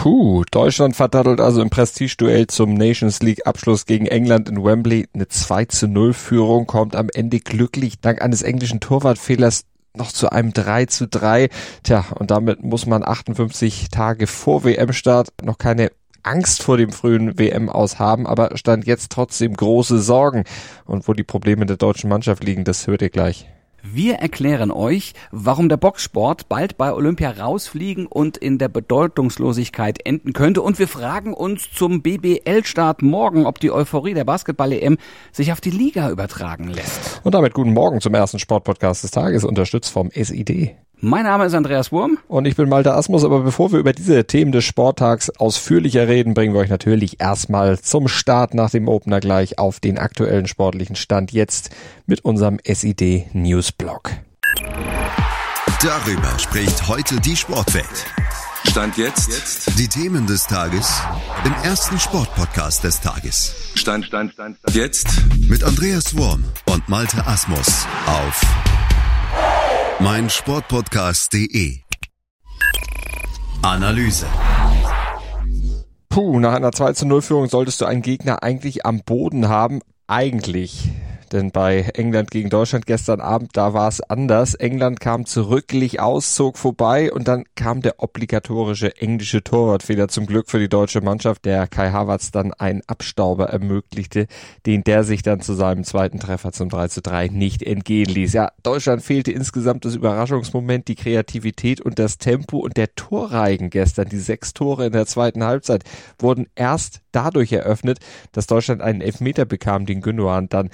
Puh, Deutschland verdattelt also im Prestigeduell zum Nations League Abschluss gegen England in Wembley. Eine 2 zu 0 Führung kommt am Ende glücklich dank eines englischen Torwartfehlers noch zu einem 3 zu 3. Tja, und damit muss man 58 Tage vor WM-Start noch keine Angst vor dem frühen WM aus haben, aber stand jetzt trotzdem große Sorgen. Und wo die Probleme der deutschen Mannschaft liegen, das hört ihr gleich. Wir erklären euch, warum der Boxsport bald bei Olympia rausfliegen und in der Bedeutungslosigkeit enden könnte. Und wir fragen uns zum BBL-Start morgen, ob die Euphorie der Basketball-EM sich auf die Liga übertragen lässt. Und damit guten Morgen zum ersten Sportpodcast des Tages, unterstützt vom SID. Mein Name ist Andreas Wurm. Und ich bin Malte Asmus, aber bevor wir über diese Themen des Sporttags ausführlicher reden, bringen wir euch natürlich erstmal zum Start nach dem Opener gleich auf den aktuellen sportlichen Stand jetzt mit unserem SID Newsblog. Darüber spricht heute die Sportwelt. Stand jetzt. Die Themen des Tages im ersten Sportpodcast des Tages. Stand, Stand, Stand, Stand. Jetzt. Mit Andreas Wurm und Malte Asmus auf mein Sportpodcast.de Analyse Puh, nach einer 2 zu 0 Führung solltest du einen Gegner eigentlich am Boden haben. Eigentlich. Denn bei England gegen Deutschland gestern Abend, da war es anders. England kam zurück, lich aus, zog vorbei und dann kam der obligatorische englische Torwartfehler zum Glück für die deutsche Mannschaft, der Kai Havertz dann einen Abstauber ermöglichte, den der sich dann zu seinem zweiten Treffer zum 3 zu 3 nicht entgehen ließ. Ja, Deutschland fehlte insgesamt das Überraschungsmoment, die Kreativität und das Tempo und der Torreigen gestern, die sechs Tore in der zweiten Halbzeit, wurden erst dadurch eröffnet, dass Deutschland einen Elfmeter bekam, den Gündogan dann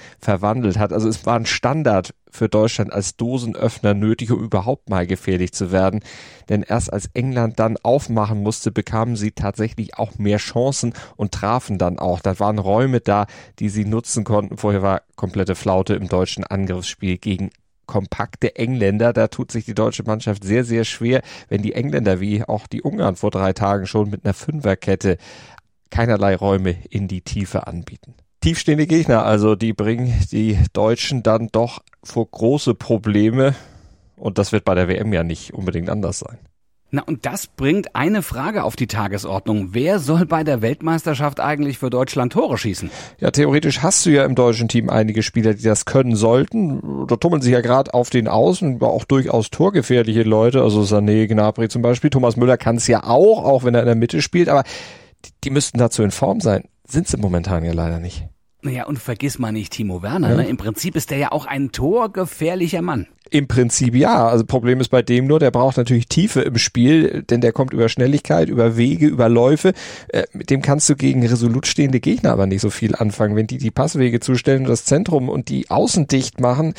verwandelt hat. Also es war ein Standard für Deutschland als Dosenöffner nötig, um überhaupt mal gefährlich zu werden. Denn erst als England dann aufmachen musste, bekamen sie tatsächlich auch mehr Chancen und trafen dann auch. Da waren Räume da, die sie nutzen konnten. Vorher war komplette Flaute im deutschen Angriffsspiel gegen kompakte Engländer. Da tut sich die deutsche Mannschaft sehr, sehr schwer, wenn die Engländer wie auch die Ungarn vor drei Tagen schon mit einer Fünferkette keinerlei Räume in die Tiefe anbieten. Tiefstehende Gegner, also die bringen die Deutschen dann doch vor große Probleme und das wird bei der WM ja nicht unbedingt anders sein. Na, und das bringt eine Frage auf die Tagesordnung. Wer soll bei der Weltmeisterschaft eigentlich für Deutschland Tore schießen? Ja, theoretisch hast du ja im deutschen Team einige Spieler, die das können sollten. Da tummeln sich ja gerade auf den Außen auch durchaus torgefährliche Leute, also Sané, Gnabry zum Beispiel. Thomas Müller kann es ja auch, auch wenn er in der Mitte spielt, aber die, die müssten dazu in Form sein. Sind sie momentan ja leider nicht. Naja, und vergiss mal nicht Timo Werner. Ja. Ne? Im Prinzip ist der ja auch ein torgefährlicher Mann. Im Prinzip ja. Also Problem ist bei dem nur, der braucht natürlich Tiefe im Spiel, denn der kommt über Schnelligkeit, über Wege, über Läufe. Äh, mit dem kannst du gegen resolut stehende Gegner aber nicht so viel anfangen. Wenn die die Passwege zustellen und das Zentrum und die Außen dicht machen,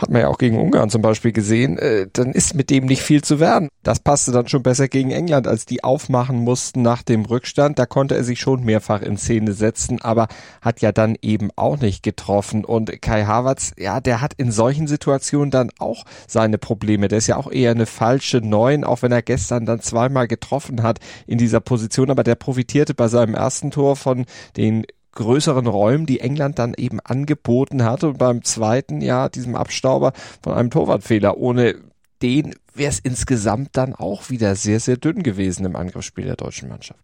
hat man ja auch gegen Ungarn zum Beispiel gesehen, äh, dann ist mit dem nicht viel zu werden. Das passte dann schon besser gegen England, als die aufmachen mussten nach dem Rückstand. Da konnte er sich schon mehrfach in Szene setzen, aber hat ja dann eben auch nicht getroffen. Und Kai Havertz, ja, der hat in solchen Situationen dann auch seine Probleme. Der ist ja auch eher eine falsche Neun, auch wenn er gestern dann zweimal getroffen hat in dieser Position. Aber der profitierte bei seinem ersten Tor von den größeren Räumen, die England dann eben angeboten hatte und beim zweiten Jahr diesem Abstauber von einem Torwartfehler. Ohne den wäre es insgesamt dann auch wieder sehr, sehr dünn gewesen im Angriffsspiel der deutschen Mannschaft.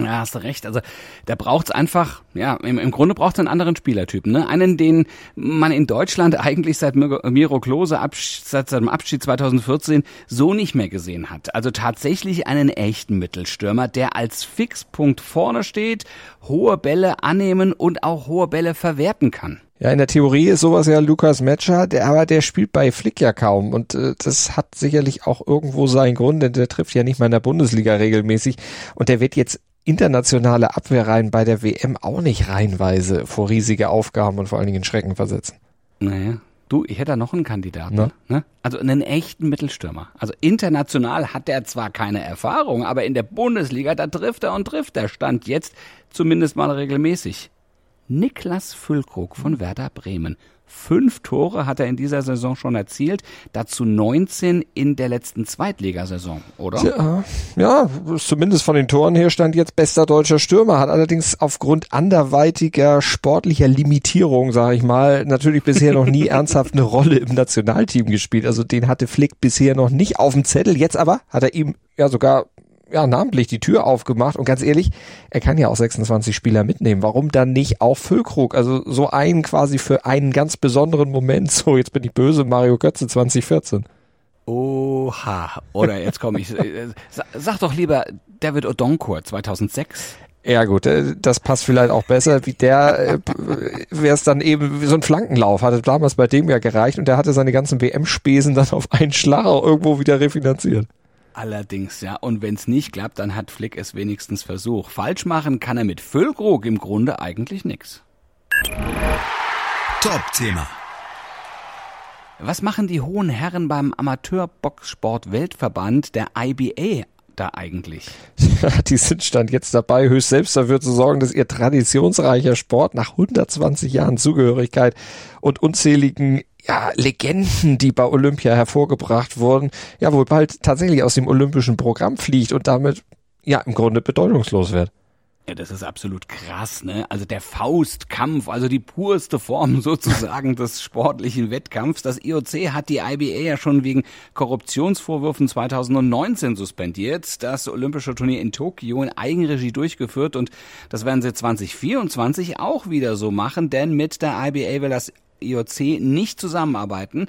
Ja, hast du recht. Also da braucht's einfach, ja, im, im Grunde braucht's einen anderen Spielertypen, ne? Einen, den man in Deutschland eigentlich seit Miro Klose seit seinem Abschied 2014 so nicht mehr gesehen hat. Also tatsächlich einen echten Mittelstürmer, der als Fixpunkt vorne steht, hohe Bälle annehmen und auch hohe Bälle verwerten kann. Ja, in der Theorie ist sowas ja Lukas Metscher, der, aber der spielt bei Flick ja kaum und äh, das hat sicherlich auch irgendwo seinen Grund, denn der trifft ja nicht mal in der Bundesliga regelmäßig und der wird jetzt internationale Abwehrreihen bei der WM auch nicht reihenweise vor riesige Aufgaben und vor allen Dingen Schrecken versetzen. Naja. Du, ich hätte da noch einen Kandidaten. Ne? Ne? Also einen echten Mittelstürmer. Also international hat er zwar keine Erfahrung, aber in der Bundesliga, da trifft er und trifft er. Stand jetzt zumindest mal regelmäßig. Niklas Füllkrug von Werder Bremen. Fünf Tore hat er in dieser Saison schon erzielt, dazu 19 in der letzten Zweitligasaison, oder? Ja, ja, zumindest von den Toren her stand jetzt bester deutscher Stürmer, hat allerdings aufgrund anderweitiger sportlicher Limitierung, sage ich mal, natürlich bisher noch nie ernsthaft eine Rolle im Nationalteam gespielt. Also den hatte Flick bisher noch nicht auf dem Zettel. Jetzt aber hat er ihm ja sogar ja, namentlich die Tür aufgemacht und ganz ehrlich, er kann ja auch 26 Spieler mitnehmen. Warum dann nicht auch Füllkrug? Also so einen quasi für einen ganz besonderen Moment. So, jetzt bin ich böse, Mario Götze 2014. Oha. Oder jetzt komme ich. Äh, sag doch lieber David Odonkor 2006. Ja gut, äh, das passt vielleicht auch besser, wie der äh, wäre es dann eben so ein Flankenlauf, hatte damals bei dem ja gereicht und der hatte seine ganzen WM-Spesen dann auf einen Schlag irgendwo wieder refinanziert. Allerdings, ja. Und wenn es nicht klappt, dann hat Flick es wenigstens versucht. Falsch machen kann er mit Füllkrug im Grunde eigentlich nix. Top-Thema. Was machen die hohen Herren beim Amateurboxsport-Weltverband, der IBA, da eigentlich? die sind stand jetzt dabei, höchst selbst dafür zu sorgen, dass ihr traditionsreicher Sport nach 120 Jahren Zugehörigkeit und unzähligen ja, Legenden, die bei Olympia hervorgebracht wurden, ja wohl bald tatsächlich aus dem olympischen Programm fliegt und damit ja im Grunde bedeutungslos wird. Ja, das ist absolut krass, ne? Also der Faustkampf, also die purste Form sozusagen des sportlichen Wettkampfs. Das IOC hat die IBA ja schon wegen Korruptionsvorwürfen 2019 suspendiert. Das Olympische Turnier in Tokio in Eigenregie durchgeführt und das werden sie 2024 auch wieder so machen, denn mit der IBA will das IOC nicht zusammenarbeiten.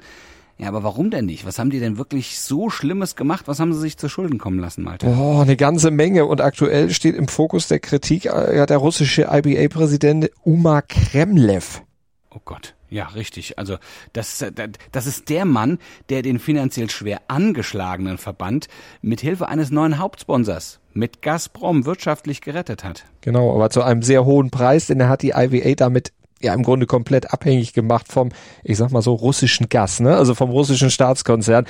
Ja, aber warum denn nicht? Was haben die denn wirklich so Schlimmes gemacht? Was haben sie sich zu Schulden kommen lassen, Malte? Oh, eine ganze Menge. Und aktuell steht im Fokus der Kritik äh, ja, der russische IBA-Präsident Uma Kremlev. Oh Gott. Ja, richtig. Also das, äh, das ist der Mann, der den finanziell schwer angeschlagenen Verband mit Hilfe eines neuen Hauptsponsors mit Gazprom wirtschaftlich gerettet hat. Genau, aber zu einem sehr hohen Preis, denn er hat die IBA damit ja im Grunde komplett abhängig gemacht vom, ich sag mal so, russischen Gas, ne? Also vom russischen Staatskonzern.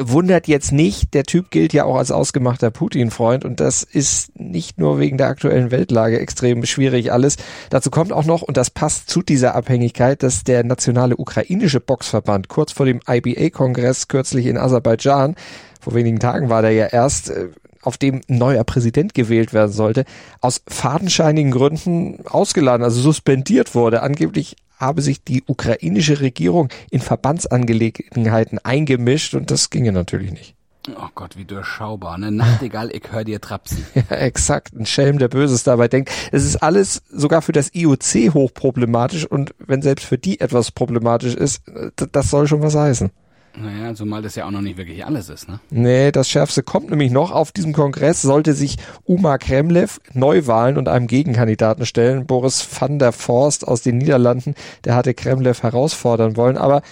Wundert jetzt nicht, der Typ gilt ja auch als ausgemachter Putin-Freund und das ist nicht nur wegen der aktuellen Weltlage extrem schwierig alles. Dazu kommt auch noch, und das passt zu dieser Abhängigkeit, dass der nationale ukrainische Boxverband kurz vor dem IBA-Kongress kürzlich in Aserbaidschan, vor wenigen Tagen war der ja erst, äh, auf dem neuer Präsident gewählt werden sollte, aus fadenscheinigen Gründen ausgeladen, also suspendiert wurde. Angeblich habe sich die ukrainische Regierung in Verbandsangelegenheiten eingemischt und das ginge natürlich nicht. Oh Gott, wie durchschaubar. Ne? Nachtigall, ich hör dir trapsen. Ja, exakt. Ein Schelm, der Böses dabei denkt. Es ist alles sogar für das IOC hochproblematisch und wenn selbst für die etwas problematisch ist, das soll schon was heißen. Naja, zumal das ja auch noch nicht wirklich alles ist, ne? Nee, das Schärfste kommt nämlich noch. Auf diesem Kongress sollte sich Uma Kremlev Neuwahlen und einem Gegenkandidaten stellen. Boris van der Forst aus den Niederlanden, der hatte Kremlev herausfordern wollen, aber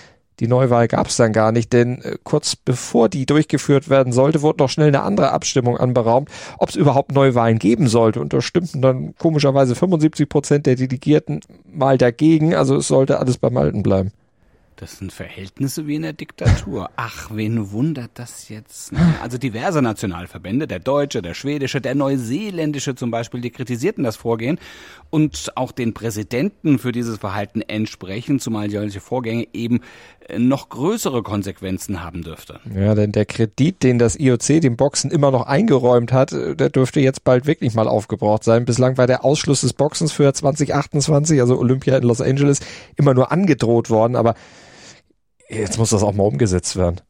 die Neuwahl gab es dann gar nicht, denn äh, kurz bevor die durchgeführt werden sollte, wurde noch schnell eine andere Abstimmung anberaumt, ob es überhaupt Neuwahlen geben sollte. Und da stimmten dann komischerweise 75 Prozent der Delegierten mal dagegen. Also es sollte alles beim Alten bleiben. Das sind Verhältnisse wie in der Diktatur. Ach, wen wundert das jetzt? Also diverse Nationalverbände, der deutsche, der schwedische, der neuseeländische zum Beispiel, die kritisierten das Vorgehen und auch den Präsidenten für dieses Verhalten entsprechen, zumal solche Vorgänge eben äh, noch größere Konsequenzen haben dürfte. Ja, denn der Kredit, den das IOC dem Boxen immer noch eingeräumt hat, äh, der dürfte jetzt bald wirklich mal aufgebraucht sein. Bislang war der Ausschluss des Boxens für 2028, also Olympia in Los Angeles, immer nur angedroht worden, aber Jetzt muss das auch mal umgesetzt werden.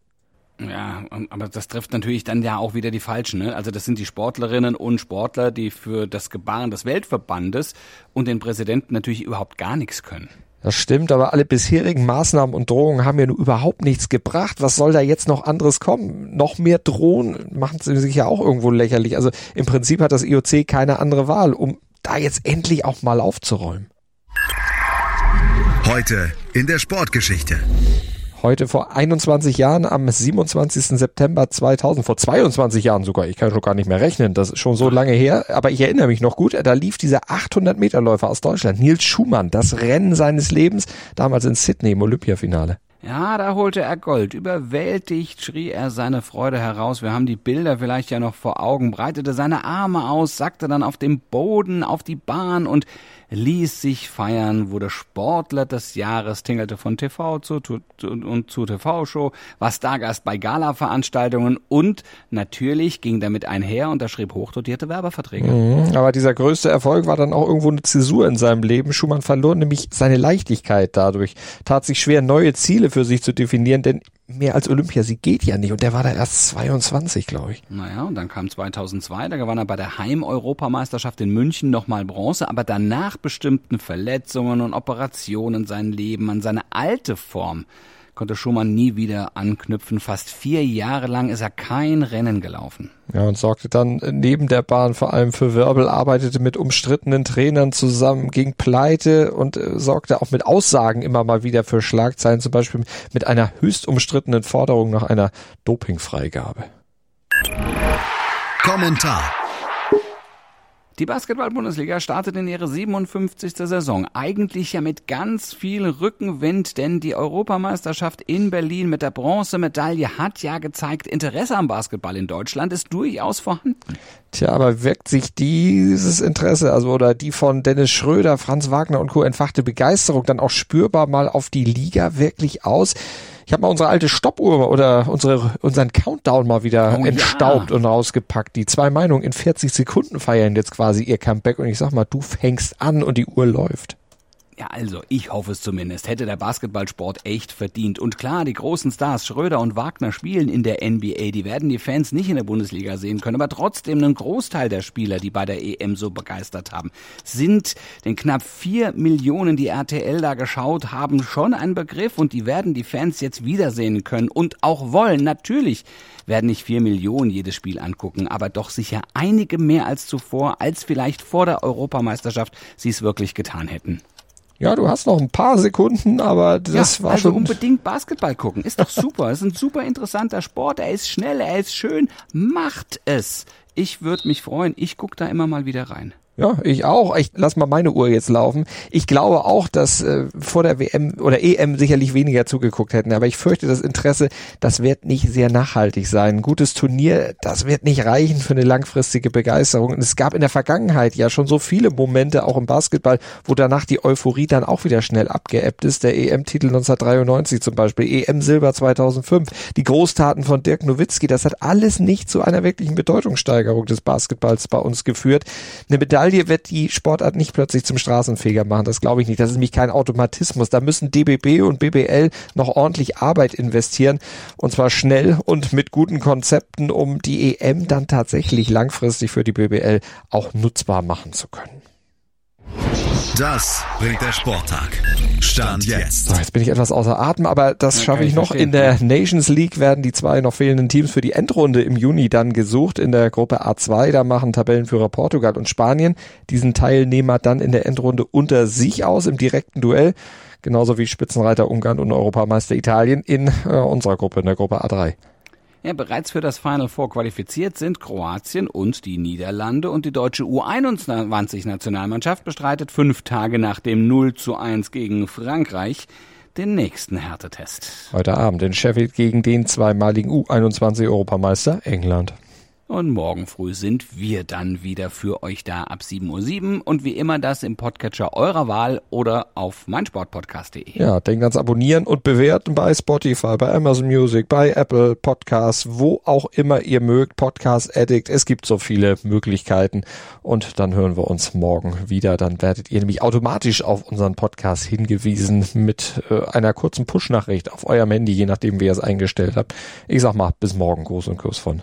Ja, aber das trifft natürlich dann ja auch wieder die Falschen. Ne? Also das sind die Sportlerinnen und Sportler, die für das Gebaren des Weltverbandes und den Präsidenten natürlich überhaupt gar nichts können. Das stimmt, aber alle bisherigen Maßnahmen und Drohungen haben ja nur überhaupt nichts gebracht. Was soll da jetzt noch anderes kommen? Noch mehr drohen machen sie sich ja auch irgendwo lächerlich. Also im Prinzip hat das IOC keine andere Wahl, um da jetzt endlich auch mal aufzuräumen. Heute in der Sportgeschichte. Heute vor 21 Jahren, am 27. September 2000, vor 22 Jahren sogar, ich kann schon gar nicht mehr rechnen, das ist schon so lange her, aber ich erinnere mich noch gut, da lief dieser 800 Meter Läufer aus Deutschland, Nils Schumann, das Rennen seines Lebens, damals in Sydney im Olympiafinale. Ja, da holte er Gold. Überwältigt schrie er seine Freude heraus. Wir haben die Bilder vielleicht ja noch vor Augen, breitete seine Arme aus, sackte dann auf dem Boden, auf die Bahn und ließ sich feiern, wurde Sportler des Jahres, tingelte von TV zu, zu, und zu TV-Show, war Stargast bei Gala-Veranstaltungen und natürlich ging damit einher, unterschrieb hochdotierte Werbeverträge. Mhm, aber dieser größte Erfolg war dann auch irgendwo eine Zäsur in seinem Leben. Schumann verlor nämlich seine Leichtigkeit dadurch, tat sich schwer, neue Ziele für sich zu definieren, denn mehr als Olympiasieg geht ja nicht. Und der war da erst 22, glaube ich. Naja, und dann kam 2002, da gewann er bei der Heim-Europameisterschaft in München nochmal Bronze, aber danach bestimmten Verletzungen und Operationen sein Leben an seine alte Form konnte Schumann nie wieder anknüpfen. Fast vier Jahre lang ist er kein Rennen gelaufen. Ja, und sorgte dann neben der Bahn vor allem für Wirbel, arbeitete mit umstrittenen Trainern zusammen, ging pleite und äh, sorgte auch mit Aussagen immer mal wieder für Schlagzeilen, zum Beispiel mit einer höchst umstrittenen Forderung nach einer Dopingfreigabe. Kommentar die Basketball-Bundesliga startet in ihre 57. Saison. Eigentlich ja mit ganz viel Rückenwind, denn die Europameisterschaft in Berlin mit der Bronzemedaille hat ja gezeigt, Interesse am Basketball in Deutschland ist durchaus vorhanden. Tja, aber wirkt sich dieses Interesse, also oder die von Dennis Schröder, Franz Wagner und Co. entfachte Begeisterung dann auch spürbar mal auf die Liga wirklich aus? Ich habe mal unsere alte Stoppuhr oder unsere, unseren Countdown mal wieder oh, entstaubt ja. und rausgepackt. Die zwei Meinungen in 40 Sekunden feiern jetzt quasi ihr Comeback und ich sag mal, du fängst an und die Uhr läuft. Ja, also, ich hoffe es zumindest. Hätte der Basketballsport echt verdient. Und klar, die großen Stars Schröder und Wagner spielen in der NBA. Die werden die Fans nicht in der Bundesliga sehen können. Aber trotzdem ein Großteil der Spieler, die bei der EM so begeistert haben, sind den knapp vier Millionen, die RTL da geschaut haben, schon ein Begriff. Und die werden die Fans jetzt wiedersehen können und auch wollen. Natürlich werden nicht vier Millionen jedes Spiel angucken, aber doch sicher einige mehr als zuvor, als vielleicht vor der Europameisterschaft sie es wirklich getan hätten. Ja, du hast noch ein paar Sekunden, aber das ja, war also schon. unbedingt Basketball gucken. Ist doch super. ist ein super interessanter Sport. Er ist schnell, er ist schön. Macht es. Ich würde mich freuen. Ich gucke da immer mal wieder rein. Ja, ich auch. Ich lass mal meine Uhr jetzt laufen. Ich glaube auch, dass äh, vor der WM oder EM sicherlich weniger zugeguckt hätten, aber ich fürchte, das Interesse, das wird nicht sehr nachhaltig sein. Ein gutes Turnier, das wird nicht reichen für eine langfristige Begeisterung. Und es gab in der Vergangenheit ja schon so viele Momente, auch im Basketball, wo danach die Euphorie dann auch wieder schnell abgeebbt ist. Der EM-Titel 1993 zum Beispiel, EM-Silber 2005, die Großtaten von Dirk Nowitzki, das hat alles nicht zu einer wirklichen Bedeutungssteigerung des Basketballs bei uns geführt. Eine Medaille Medaille wird die Sportart nicht plötzlich zum Straßenfeger machen. Das glaube ich nicht. Das ist nämlich kein Automatismus. Da müssen DBB und BBL noch ordentlich Arbeit investieren. Und zwar schnell und mit guten Konzepten, um die EM dann tatsächlich langfristig für die BBL auch nutzbar machen zu können. Das bringt der Sporttag. Stand jetzt. So, jetzt bin ich etwas außer Atem, aber das schaffe ich noch. In der Nations League werden die zwei noch fehlenden Teams für die Endrunde im Juni dann gesucht. In der Gruppe A2, da machen Tabellenführer Portugal und Spanien diesen Teilnehmer dann in der Endrunde unter sich aus im direkten Duell. Genauso wie Spitzenreiter Ungarn und Europameister Italien in äh, unserer Gruppe, in der Gruppe A3. Ja, bereits für das Final Four qualifiziert sind Kroatien und die Niederlande und die deutsche U21-Nationalmannschaft bestreitet fünf Tage nach dem 0 zu 1 gegen Frankreich den nächsten Härtetest. Heute Abend in Sheffield gegen den zweimaligen U21-Europameister England. Und morgen früh sind wir dann wieder für euch da ab 7.07 Uhr und wie immer das im Podcatcher eurer Wahl oder auf meinsportpodcast.de. Ja, denkt ans Abonnieren und Bewerten bei Spotify, bei Amazon Music, bei Apple Podcasts, wo auch immer ihr mögt, Podcast Addict. Es gibt so viele Möglichkeiten und dann hören wir uns morgen wieder. Dann werdet ihr nämlich automatisch auf unseren Podcast hingewiesen mit äh, einer kurzen Push-Nachricht auf eurem Handy, je nachdem, wie ihr es eingestellt habt. Ich sag mal, bis morgen. Gruß und Kuss von